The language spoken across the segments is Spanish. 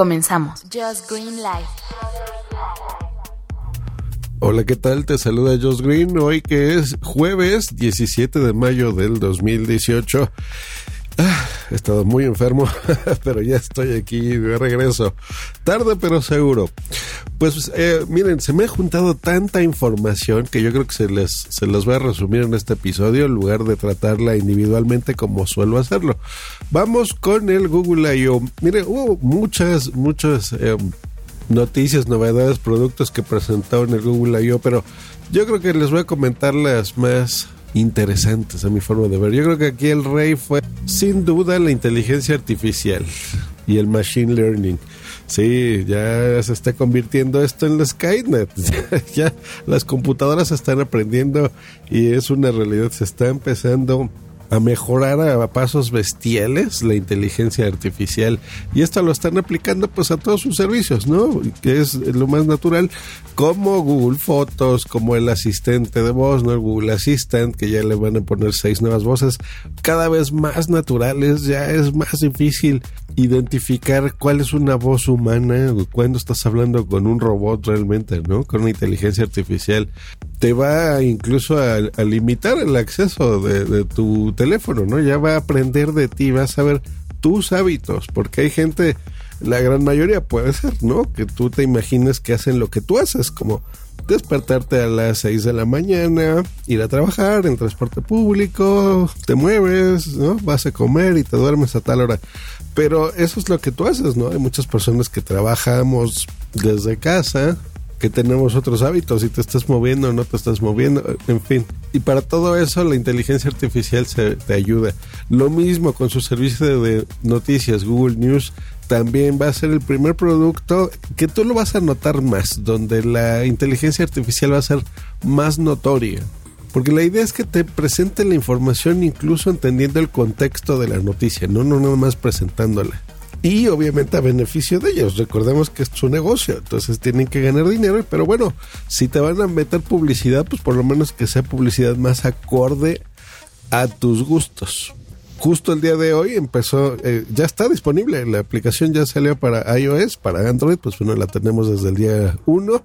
Comenzamos. Just Green Life. Hola, ¿qué tal? Te saluda Josh Green hoy que es jueves 17 de mayo del 2018. He estado muy enfermo, pero ya estoy aquí de regreso. Tarde pero seguro. Pues eh, miren, se me ha juntado tanta información que yo creo que se les, se los voy a resumir en este episodio en lugar de tratarla individualmente como suelo hacerlo. Vamos con el Google I.O. Miren, hubo muchas, muchas... Eh, noticias, novedades, productos que presentaron el Google I.O., pero yo creo que les voy a comentar las más interesantes a mi forma de ver. Yo creo que aquí el rey fue sin duda la inteligencia artificial y el machine learning. Sí, ya se está convirtiendo esto en la Skynet. ya las computadoras están aprendiendo y es una realidad. Se está empezando a mejorar a pasos bestiales la inteligencia artificial y esto lo están aplicando pues a todos sus servicios, ¿no? Que es lo más natural, como Google Fotos, como el asistente de voz, ¿no? El Google Assistant, que ya le van a poner seis nuevas voces, cada vez más naturales, ya es más difícil identificar cuál es una voz humana cuando estás hablando con un robot realmente, ¿no? Con una inteligencia artificial. Te va incluso a, limitar el acceso de, de, tu teléfono, ¿no? Ya va a aprender de ti, vas a ver tus hábitos, porque hay gente, la gran mayoría puede ser, ¿no? Que tú te imagines que hacen lo que tú haces, como despertarte a las 6 de la mañana, ir a trabajar en transporte público, te mueves, ¿no? Vas a comer y te duermes a tal hora. Pero eso es lo que tú haces, ¿no? Hay muchas personas que trabajamos desde casa, que tenemos otros hábitos, si te estás moviendo o no te estás moviendo, en fin. Y para todo eso la inteligencia artificial se, te ayuda. Lo mismo con su servicio de noticias, Google News, también va a ser el primer producto que tú lo vas a notar más, donde la inteligencia artificial va a ser más notoria. Porque la idea es que te presente la información incluso entendiendo el contexto de la noticia, no, no nada más presentándola. Y obviamente a beneficio de ellos. Recordemos que es su negocio, entonces tienen que ganar dinero. Pero bueno, si te van a meter publicidad, pues por lo menos que sea publicidad más acorde a tus gustos justo el día de hoy empezó, eh, ya está disponible, la aplicación ya salió para iOS, para Android, pues bueno, la tenemos desde el día 1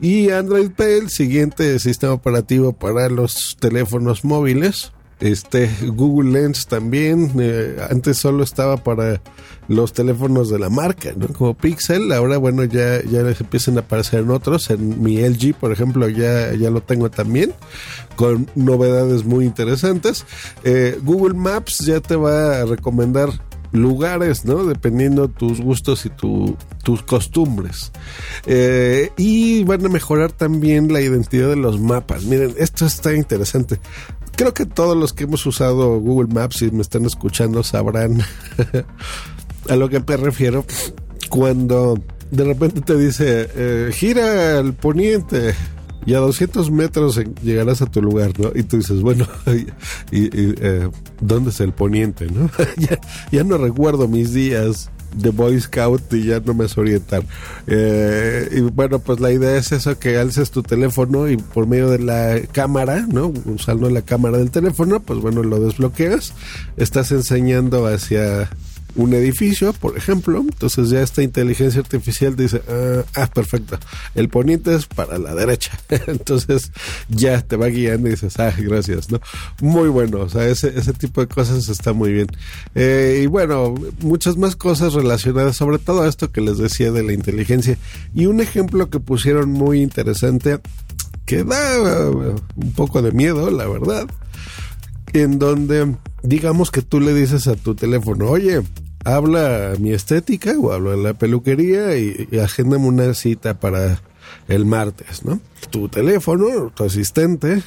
y Android P, el siguiente sistema operativo para los teléfonos móviles. Este Google Lens también, eh, antes solo estaba para los teléfonos de la marca. Como Pixel, ahora bueno, ya, ya les empiezan a aparecer en otros, en mi LG, por ejemplo, ya, ya lo tengo también, con novedades muy interesantes. Eh, Google Maps ya te va a recomendar lugares, ¿no? Dependiendo tus gustos y tu, tus costumbres. Eh, y van a mejorar también la identidad de los mapas. Miren, esto está interesante creo que todos los que hemos usado Google Maps y me están escuchando sabrán a lo que me refiero cuando de repente te dice eh, gira al poniente y a 200 metros llegarás a tu lugar, ¿no? Y tú dices, bueno, y, eh, ¿dónde es el poniente, no? ya, ya no recuerdo mis días de Boy Scout y ya no me sé orientar. Eh, y bueno, pues la idea es eso, que alces tu teléfono y por medio de la cámara, ¿no? Usando la cámara del teléfono, pues bueno, lo desbloqueas, estás enseñando hacia un edificio, por ejemplo, entonces ya esta inteligencia artificial dice, ah, ah perfecto, el poniente es para la derecha, entonces ya te va guiando y dices, ah, gracias, ¿no? Muy bueno, o sea, ese, ese tipo de cosas está muy bien. Eh, y bueno, muchas más cosas relacionadas, sobre todo esto que les decía de la inteligencia. Y un ejemplo que pusieron muy interesante, que da uh, un poco de miedo, la verdad, en donde digamos que tú le dices a tu teléfono, oye, habla mi estética o hablo de la peluquería y, y agéndame una cita para el martes, ¿no? Tu teléfono, tu asistente,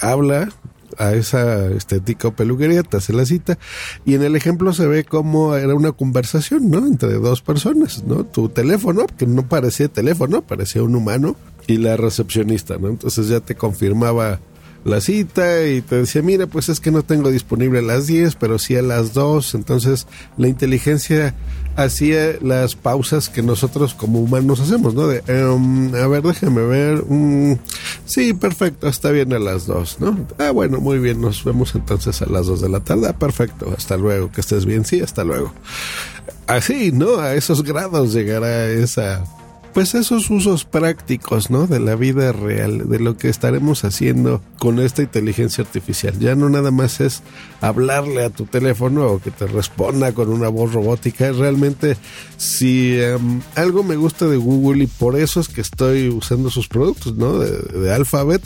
habla a esa estética o peluquería, te hace la cita y en el ejemplo se ve como era una conversación, ¿no? Entre dos personas, ¿no? Tu teléfono, que no parecía teléfono, parecía un humano y la recepcionista, ¿no? Entonces ya te confirmaba la cita y te decía, mira, pues es que no tengo disponible a las 10, pero sí a las 2. Entonces la inteligencia hacía las pausas que nosotros como humanos hacemos, ¿no? De, em, a ver, déjame ver. Mm, sí, perfecto, está bien a las 2, ¿no? Ah, bueno, muy bien, nos vemos entonces a las 2 de la tarde. Ah, perfecto, hasta luego, que estés bien, sí, hasta luego. así, ¿no? A esos grados llegará esa pues esos usos prácticos, ¿no? De la vida real, de lo que estaremos haciendo con esta inteligencia artificial. Ya no nada más es hablarle a tu teléfono o que te responda con una voz robótica. Realmente, si em, algo me gusta de Google y por eso es que estoy usando sus productos, ¿no? De, Alphabet,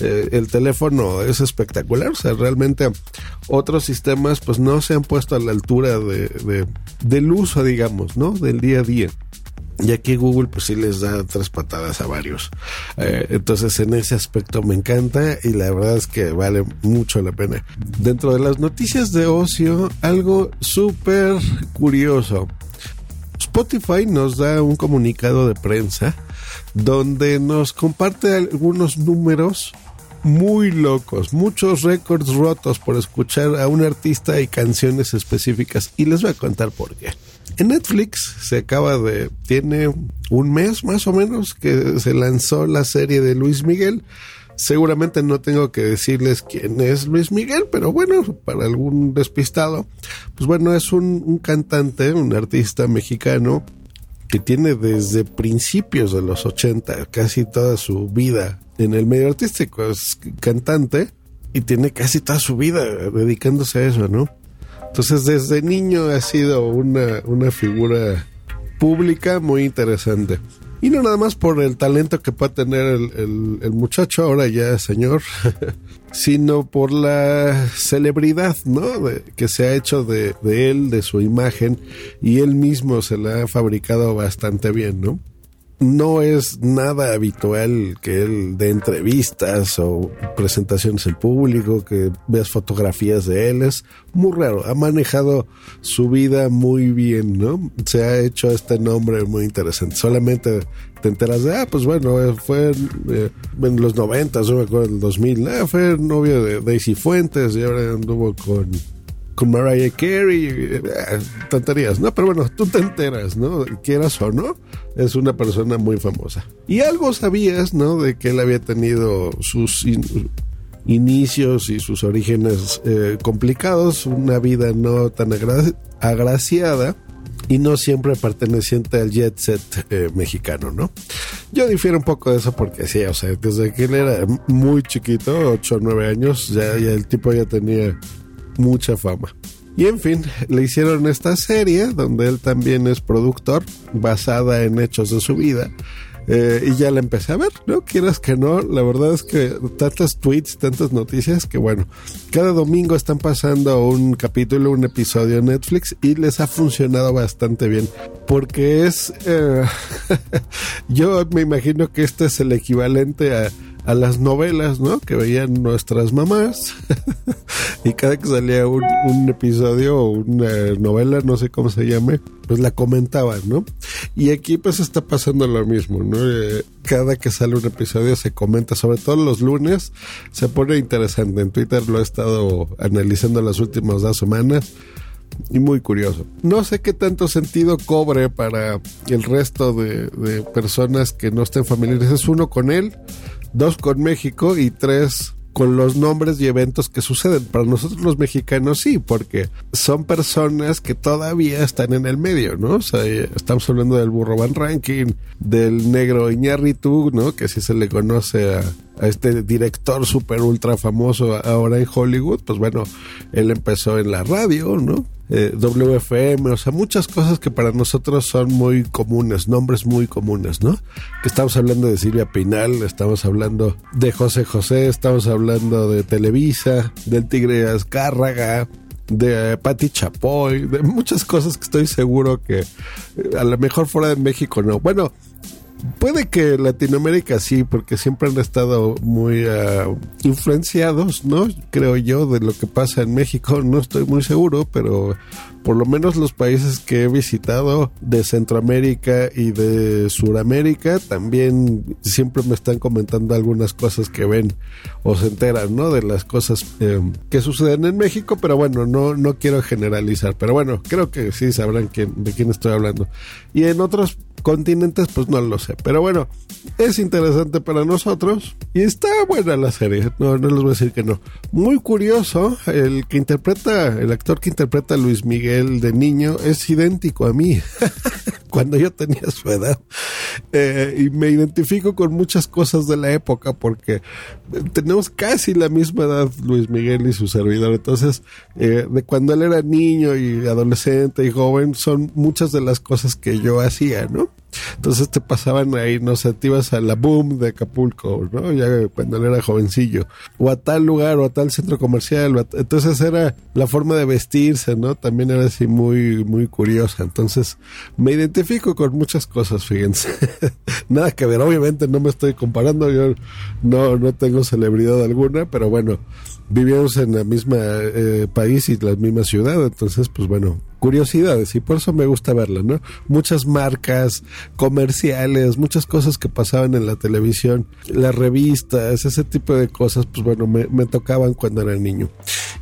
eh, el teléfono es espectacular. O sea, realmente otros sistemas pues no se han puesto a la altura de, del uso, digamos, ¿no? Del día a día. Y aquí Google pues sí les da tres patadas a varios. Eh, entonces en ese aspecto me encanta y la verdad es que vale mucho la pena. Dentro de las noticias de ocio, algo súper curioso. Spotify nos da un comunicado de prensa donde nos comparte algunos números muy locos, muchos récords rotos por escuchar a un artista y canciones específicas. Y les voy a contar por qué. En Netflix se acaba de, tiene un mes más o menos que se lanzó la serie de Luis Miguel. Seguramente no tengo que decirles quién es Luis Miguel, pero bueno, para algún despistado, pues bueno, es un, cantante, un artista mexicano que tiene desde principios de los 80, casi toda su vida en el medio artístico, es cantante y tiene casi toda su vida dedicándose a eso, ¿no? Entonces desde niño ha sido una, una figura pública muy interesante. Y no nada más por el talento que puede tener el, el, muchacho, ahora ya señor, sino por la celebridad, ¿no? que se ha hecho de, de él, de su imagen, y él mismo se la ha fabricado bastante bien, ¿no? No es nada habitual que él dé entrevistas o presentaciones en público, que veas fotografías de él. Es muy raro. Ha manejado su vida muy bien, ¿no? Se ha hecho este nombre muy interesante. Solamente te enteras de, ah, pues bueno, fue eh, en los 90, yo me acuerdo, en el 2000, ah, fue novio de Daisy Fuentes y ahora anduvo con con Mariah Carey, eh, ¿no? Pero bueno, tú te enteras, ¿no? Quieras o no, es una persona muy famosa. Y algo sabías, ¿no? De que él había tenido sus inicios y sus orígenes eh, complicados, una vida no tan agraciada y no siempre perteneciente al jet set eh, mexicano, ¿no? Yo difiero un poco de eso porque sí, o sea, desde que él era muy chiquito, 8 o 9 años, ya el tipo ya tenía mucha fama. Y en fin, le hicieron esta serie donde él también es productor, basada en hechos de su vida. Eh, y ya la empecé a ver, ¿no? Quieras que no, la verdad es que tantas tweets, tantas noticias que bueno, cada domingo están pasando un capítulo, un episodio en Netflix y les ha funcionado bastante bien. Porque es, eh, yo me imagino que este es el equivalente a a las novelas, ¿no? Que veían nuestras mamás. y cada que salía un, episodio o una novela, no sé cómo se llame, pues la comentaban, ¿no? Y aquí pues está pasando lo mismo, ¿no? Eh, cada que sale un episodio se comenta, sobre todo los lunes, se pone interesante. En Twitter lo he estado analizando las últimas dos semanas y muy curioso. No sé qué tanto sentido cobre para el resto de, de personas que no estén familiarizadas. Uno con él, dos con México y tres con los nombres y eventos que suceden. Para nosotros los mexicanos sí, porque son personas que todavía están en el medio, ¿no? O sea, estamos hablando del burro Van Ranking, del negro Iñárritu, ¿no? Que sí se le conoce a, a este director súper ultra famoso ahora en Hollywood. Pues bueno, él empezó en la radio, ¿no? Eh, WFM, o sea, muchas cosas que para nosotros son muy comunes, nombres muy comunes, ¿no? Que estamos hablando de Silvia Pinal, estamos hablando de José José, estamos hablando de Televisa, del Tigre Azcárraga, de Patti Chapoy, de muchas cosas que estoy seguro que eh, a lo mejor fuera de México no. Bueno, Puede que Latinoamérica sí, porque siempre han estado muy ah, influenciados, ¿no? Creo yo, de lo que pasa en México. No estoy muy seguro, pero por lo menos los países que he visitado de Centroamérica y de Suramérica también siempre me están comentando algunas cosas que ven o se enteran, ¿no? De las cosas eh, que suceden en México, pero bueno, no, no quiero generalizar, pero bueno, creo que sí sabrán quién, de quién estoy hablando. Y en otros continentes, pues no lo sé. Pero bueno, es interesante para nosotros y está buena la serie. No, no les voy a decir que no. Muy curioso, el que interpreta, el actor que interpreta a Luis Miguel de niño es idéntico a mí. Cuando yo tenía su edad. Eh, y me identifico con muchas cosas de la época porque tenemos casi la misma edad Luis Miguel y su servidor. Entonces, eh, de cuando él era niño y adolescente y joven, son muchas de las cosas que yo hacía, ¿no? Entonces te pasaban ahí, no sé, te ibas a la boom de Acapulco, ¿no? Ya cuando él era jovencillo. O a tal lugar, o a tal centro comercial. Entonces era la forma de vestirse, ¿no? También era así muy, muy curiosa. Entonces me identifico con muchas cosas, fíjense. Nada que ver, obviamente no me estoy comparando, yo no, no tengo celebridad alguna, pero bueno, vivimos en la misma eh, país y la misma ciudad, entonces pues bueno, curiosidades y por eso me gusta verla, ¿no? Muchas marcas, comerciales, muchas cosas que pasaban en la televisión, las revistas, ese tipo de cosas, pues bueno, me, tocaban cuando era niño.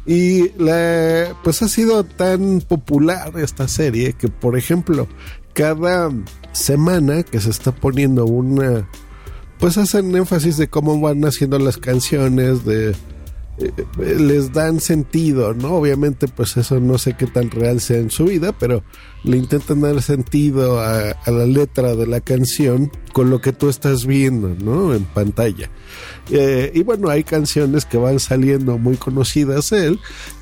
Y la, pues ha sido tan popular esta serie que, por ejemplo, cada semana que se está poniendo una pues hacen énfasis de cómo van haciendo las canciones, de les dan sentido, ¿no? Obviamente, pues eso no sé qué tan real sea en su vida, pero le intentan dar sentido a, la letra de la canción con lo que tú estás viendo, ¿no? En pantalla. Eh, y bueno, hay canciones que van saliendo muy conocidas él,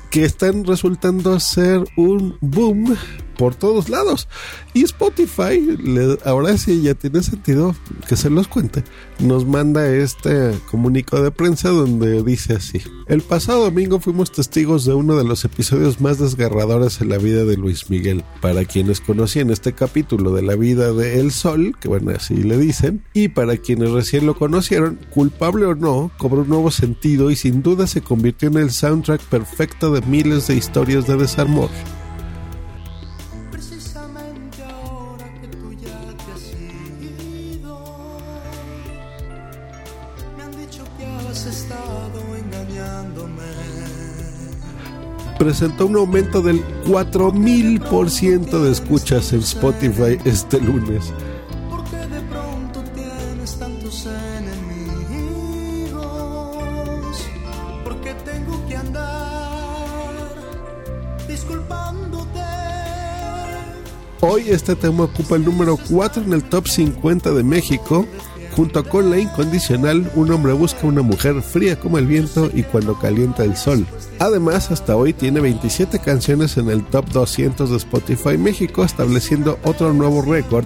que están resultando ser un boom por todos lados. Y Spotify, ahora sí ya tiene sentido que se los cuente, nos manda este comunicado de prensa donde dice así. El pasado domingo fuimos testigos de uno de los episodios más desgarradores en la vida de Luis Miguel. Para quienes conocían este capítulo de la vida de El Sol, que bueno, así le dicen, y para quienes recién lo conocieron, culpable o no, cobró un nuevo sentido y sin duda se convirtió en el soundtrack perfecto de miles de historias de desamor. Presentó un aumento del 4000% de escuchas en Spotify este lunes. Hoy este tema ocupa el número 4 en el top 50 de México Junto con la incondicional, un hombre busca una mujer fría como el viento y cuando calienta el sol. Además, hasta hoy tiene 27 canciones en el top 200 de Spotify México, estableciendo otro nuevo récord.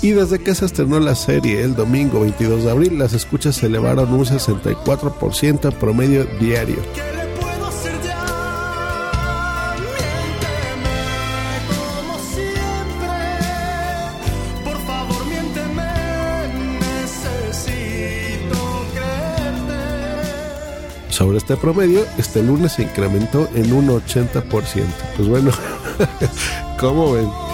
Y desde que se estrenó la serie el domingo 22 de abril, las escuchas se elevaron un 64% promedio diario. Sobre este promedio, este lunes se incrementó en un 80%. Pues bueno, ¿cómo ven?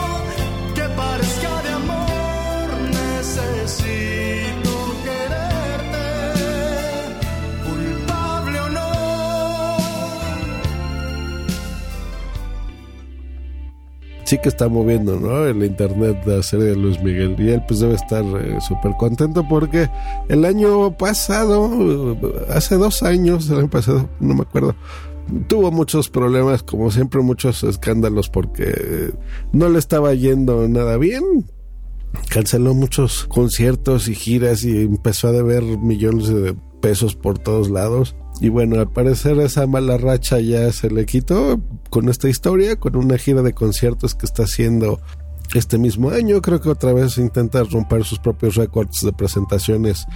Sí que está moviendo, ¿no? El internet de la serie de Luis Miguel. Y él pues debe estar eh, súper contento porque el año pasado, hace dos años, el año pasado, no me acuerdo, tuvo muchos problemas, como siempre, muchos escándalos porque no le estaba yendo nada bien. Canceló muchos conciertos y giras y empezó a deber millones de pesos por todos lados. Y bueno, al parecer esa mala racha ya se le quitó con esta historia, con una gira de conciertos que está haciendo este mismo año. Creo que otra vez intenta romper sus propios récords de presentaciones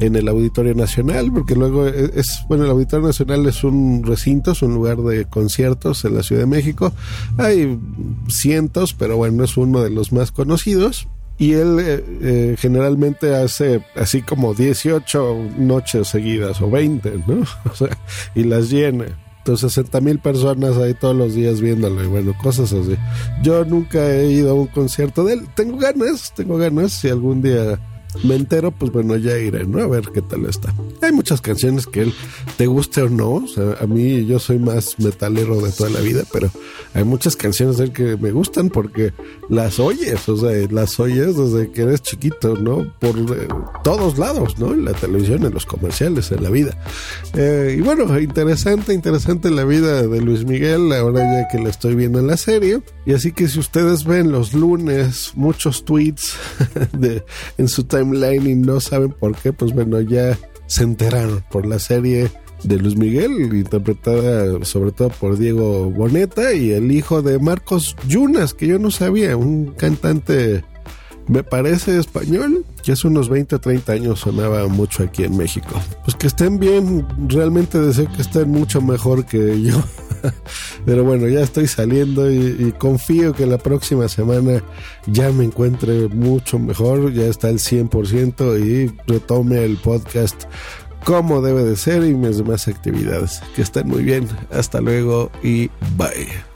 en el Auditorio Nacional, porque luego e, es, bueno, el Auditorio Nacional es un recinto, es un lugar de conciertos en la Ciudad de México. Hay cientos, pero bueno, es uno de los más conocidos y él eh, eh, generalmente hace así como 18 noches seguidas o 20, ¿no? O sea, y las llena. Entonces 60 mil personas ahí todos los días viéndolo y bueno, cosas así. Yo nunca he ido a un concierto de él. Tengo ganas, tengo ganas. Si algún día me entero, pues bueno, ya iré, ¿no? A ver qué tal está. Hay muchas canciones que él te guste o no. O sea, a mí yo soy más metalero de toda la vida, pero hay muchas canciones de él que me gustan porque las oyes, o sea, las oyes desde que eres chiquito, ¿no? Por eh, todos lados, ¿no? En la televisión, en los comerciales, en la vida. Eh, y bueno, interesante, interesante la vida de Luis Miguel, ahora ya que la estoy viendo en la serie. Y así que si ustedes ven los lunes muchos tweets de, en su timeline y no saben por qué, pues bueno, ya se enteraron por la serie de Luis Miguel, interpretada sobre todo por Diego Boneta y el hijo de Marcos Yunas, que yo no sabía, un cantante, me parece español, que hace unos 20 o 30 años sonaba mucho aquí en México. Pues que estén bien, realmente deseo que estén mucho mejor que yo. Pero bueno, ya estoy saliendo y, confío que la próxima semana ya me encuentre mucho mejor, ya está el 100% y retome el podcast como debe de ser y mis demás actividades. Que estén muy bien. Hasta luego y bye.